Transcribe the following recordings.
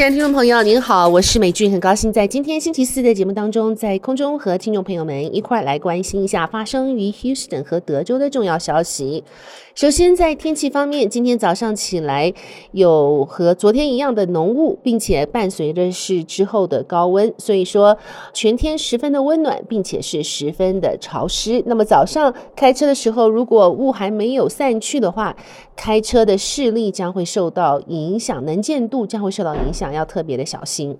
亲爱的听众朋友，您好，我是美俊，很高兴在今天星期四的节目当中，在空中和听众朋友们一块来关心一下发生于 Houston 和德州的重要消息。首先，在天气方面，今天早上起来有和昨天一样的浓雾，并且伴随着是之后的高温，所以说全天十分的温暖，并且是十分的潮湿。那么早上开车的时候，如果雾还没有散去的话，开车的视力将会受到影响，能见度将会受到影响，要特别的小心。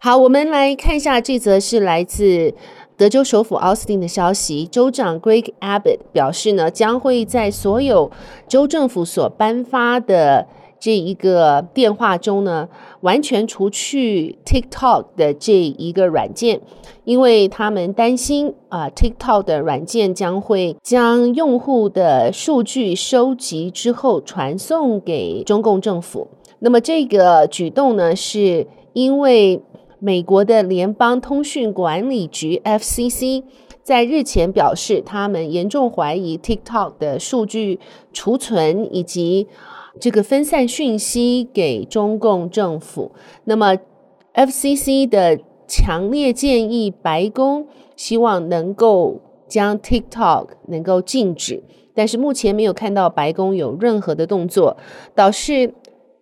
好，我们来看一下这则是来自。德州首府奥斯汀的消息，州长 Greg Abbott 表示呢，将会在所有州政府所颁发的这一个电话中呢，完全除去 TikTok 的这一个软件，因为他们担心啊、，TikTok 的软件将会将用户的数据收集之后传送给中共政府。那么这个举动呢，是因为。美国的联邦通讯管理局 FCC 在日前表示，他们严重怀疑 TikTok 的数据储存以及这个分散讯息给中共政府。那么，FCC 的强烈建议白宫希望能够将 TikTok 能够禁止，但是目前没有看到白宫有任何的动作。导致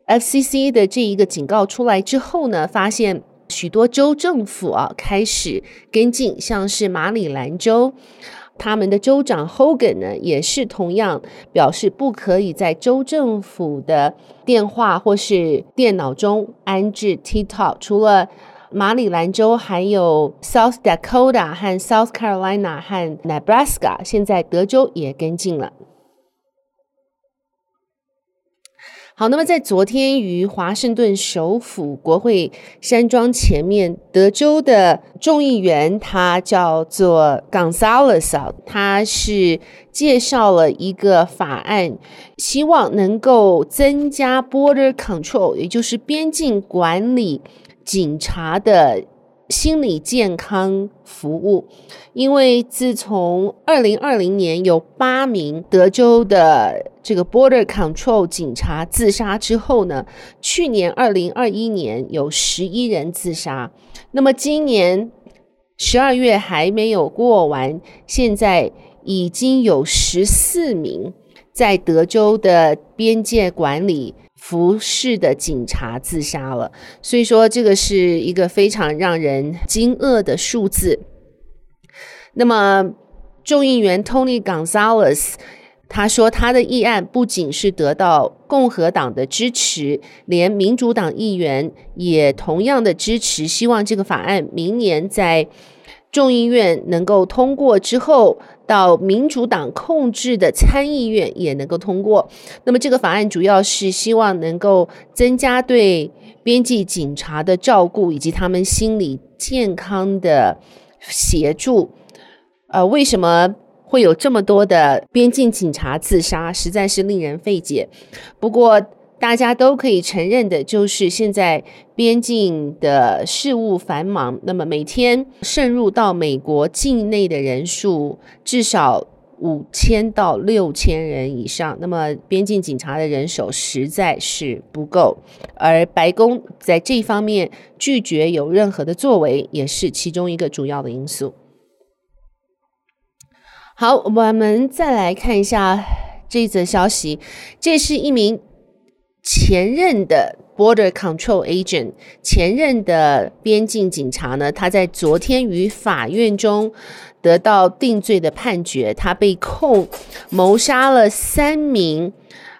FCC 的这一个警告出来之后呢，发现。许多州政府啊开始跟进，像是马里兰州，他们的州长 Hogan 呢也是同样表示不可以在州政府的电话或是电脑中安置 TikTok。除了马里兰州，还有 South Dakota 和 South Carolina 和 Nebraska，现在德州也跟进了。好，那么在昨天于华盛顿首府国会山庄前面，德州的众议员他叫做 Gonzalez，他是介绍了一个法案，希望能够增加 border control，也就是边境管理警察的。心理健康服务，因为自从二零二零年有八名德州的这个 Border Control 警察自杀之后呢，去年二零二一年有十一人自杀，那么今年十二月还没有过完，现在已经有十四名在德州的边界管理。服侍的警察自杀了，所以说这个是一个非常让人惊愕的数字。那么，众议员 Tony Gonzalez 他说，他的议案不仅是得到共和党的支持，连民主党议员也同样的支持，希望这个法案明年在众议院能够通过之后，到民主党控制的参议院也能够通过。那么这个法案主要是希望能够增加对边境警察的照顾，以及他们心理健康的协助。呃，为什么会有这么多的边境警察自杀？实在是令人费解。不过，大家都可以承认的，就是现在边境的事务繁忙。那么每天渗入到美国境内的人数至少五千到六千人以上。那么边境警察的人手实在是不够，而白宫在这方面拒绝有任何的作为，也是其中一个主要的因素。好，我们再来看一下这则消息，这是一名。前任的 Border Control Agent，前任的边境警察呢，他在昨天于法院中得到定罪的判决，他被控谋杀了三名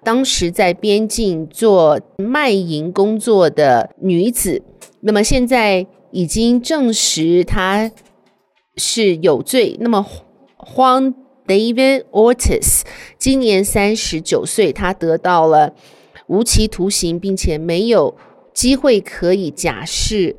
当时在边境做卖淫工作的女子。那么现在已经证实他是有罪。那么荒 David Ortiz 今年三十九岁，他得到了。无期徒刑，并且没有机会可以假释。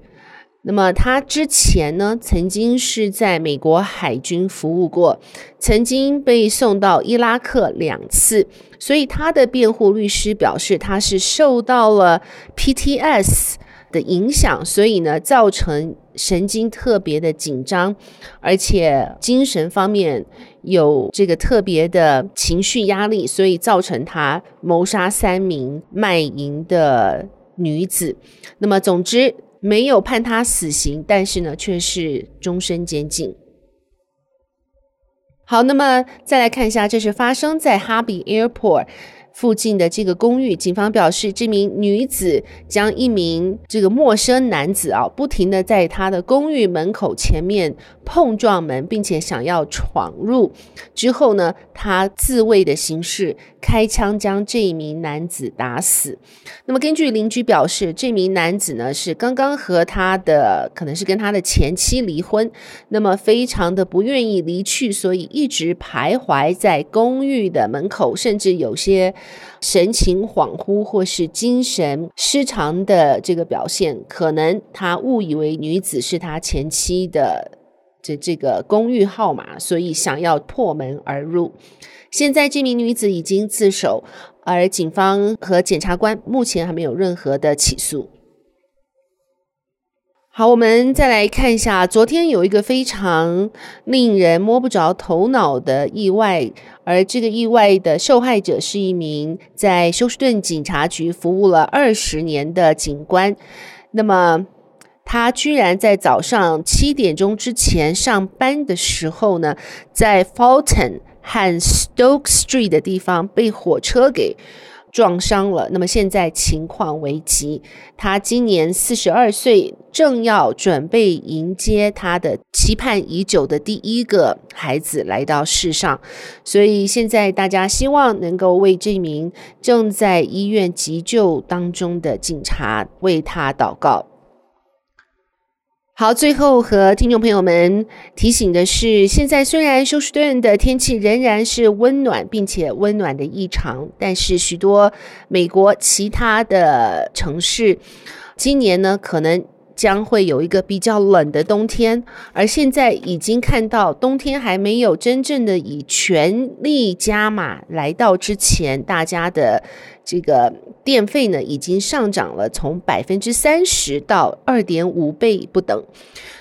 那么他之前呢，曾经是在美国海军服务过，曾经被送到伊拉克两次。所以他的辩护律师表示，他是受到了 PTS 的影响，所以呢，造成神经特别的紧张，而且精神方面有这个特别的情绪压力，所以造成他谋杀三名卖淫的女子。那么，总之没有判他死刑，但是呢，却是终身监禁。好，那么再来看一下，这是发生在哈比 Airport。附近的这个公寓，警方表示，这名女子将一名这个陌生男子啊，不停地在他的公寓门口前面碰撞门，并且想要闯入。之后呢，他自卫的形式开枪将这一名男子打死。那么，根据邻居表示，这名男子呢是刚刚和他的可能是跟他的前妻离婚，那么非常的不愿意离去，所以一直徘徊在公寓的门口，甚至有些。神情恍惚或是精神失常的这个表现，可能他误以为女子是他前妻的这这个公寓号码，所以想要破门而入。现在这名女子已经自首，而警方和检察官目前还没有任何的起诉。好，我们再来看一下，昨天有一个非常令人摸不着头脑的意外，而这个意外的受害者是一名在休斯顿警察局服务了二十年的警官。那么，他居然在早上七点钟之前上班的时候呢，在 Fulton 和 Stoke Street 的地方被火车给撞伤了，那么现在情况危急。他今年四十二岁，正要准备迎接他的期盼已久的第一个孩子来到世上，所以现在大家希望能够为这名正在医院急救当中的警察为他祷告。好，最后和听众朋友们提醒的是，现在虽然休斯顿的天气仍然是温暖，并且温暖的异常，但是许多美国其他的城市今年呢，可能将会有一个比较冷的冬天。而现在已经看到冬天还没有真正的以全力加码来到之前，大家的。这个电费呢，已经上涨了，从百分之三十到二点五倍不等。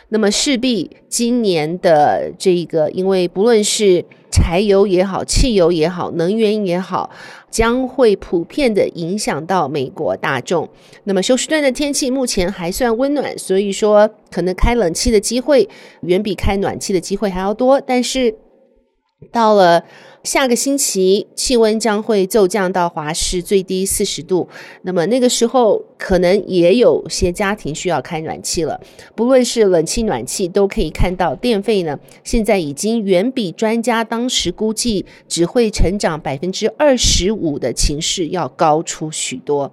那么势必今年的这个，因为不论是柴油也好，汽油也好，能源也好，将会普遍的影响到美国大众。那么休斯顿的天气目前还算温暖，所以说可能开冷气的机会远比开暖气的机会还要多。但是到了。下个星期气温将会骤降到华氏最低四十度，那么那个时候可能也有些家庭需要开暖气了。不论是冷气、暖气，都可以看到电费呢，现在已经远比专家当时估计只会成长百分之二十五的情势要高出许多。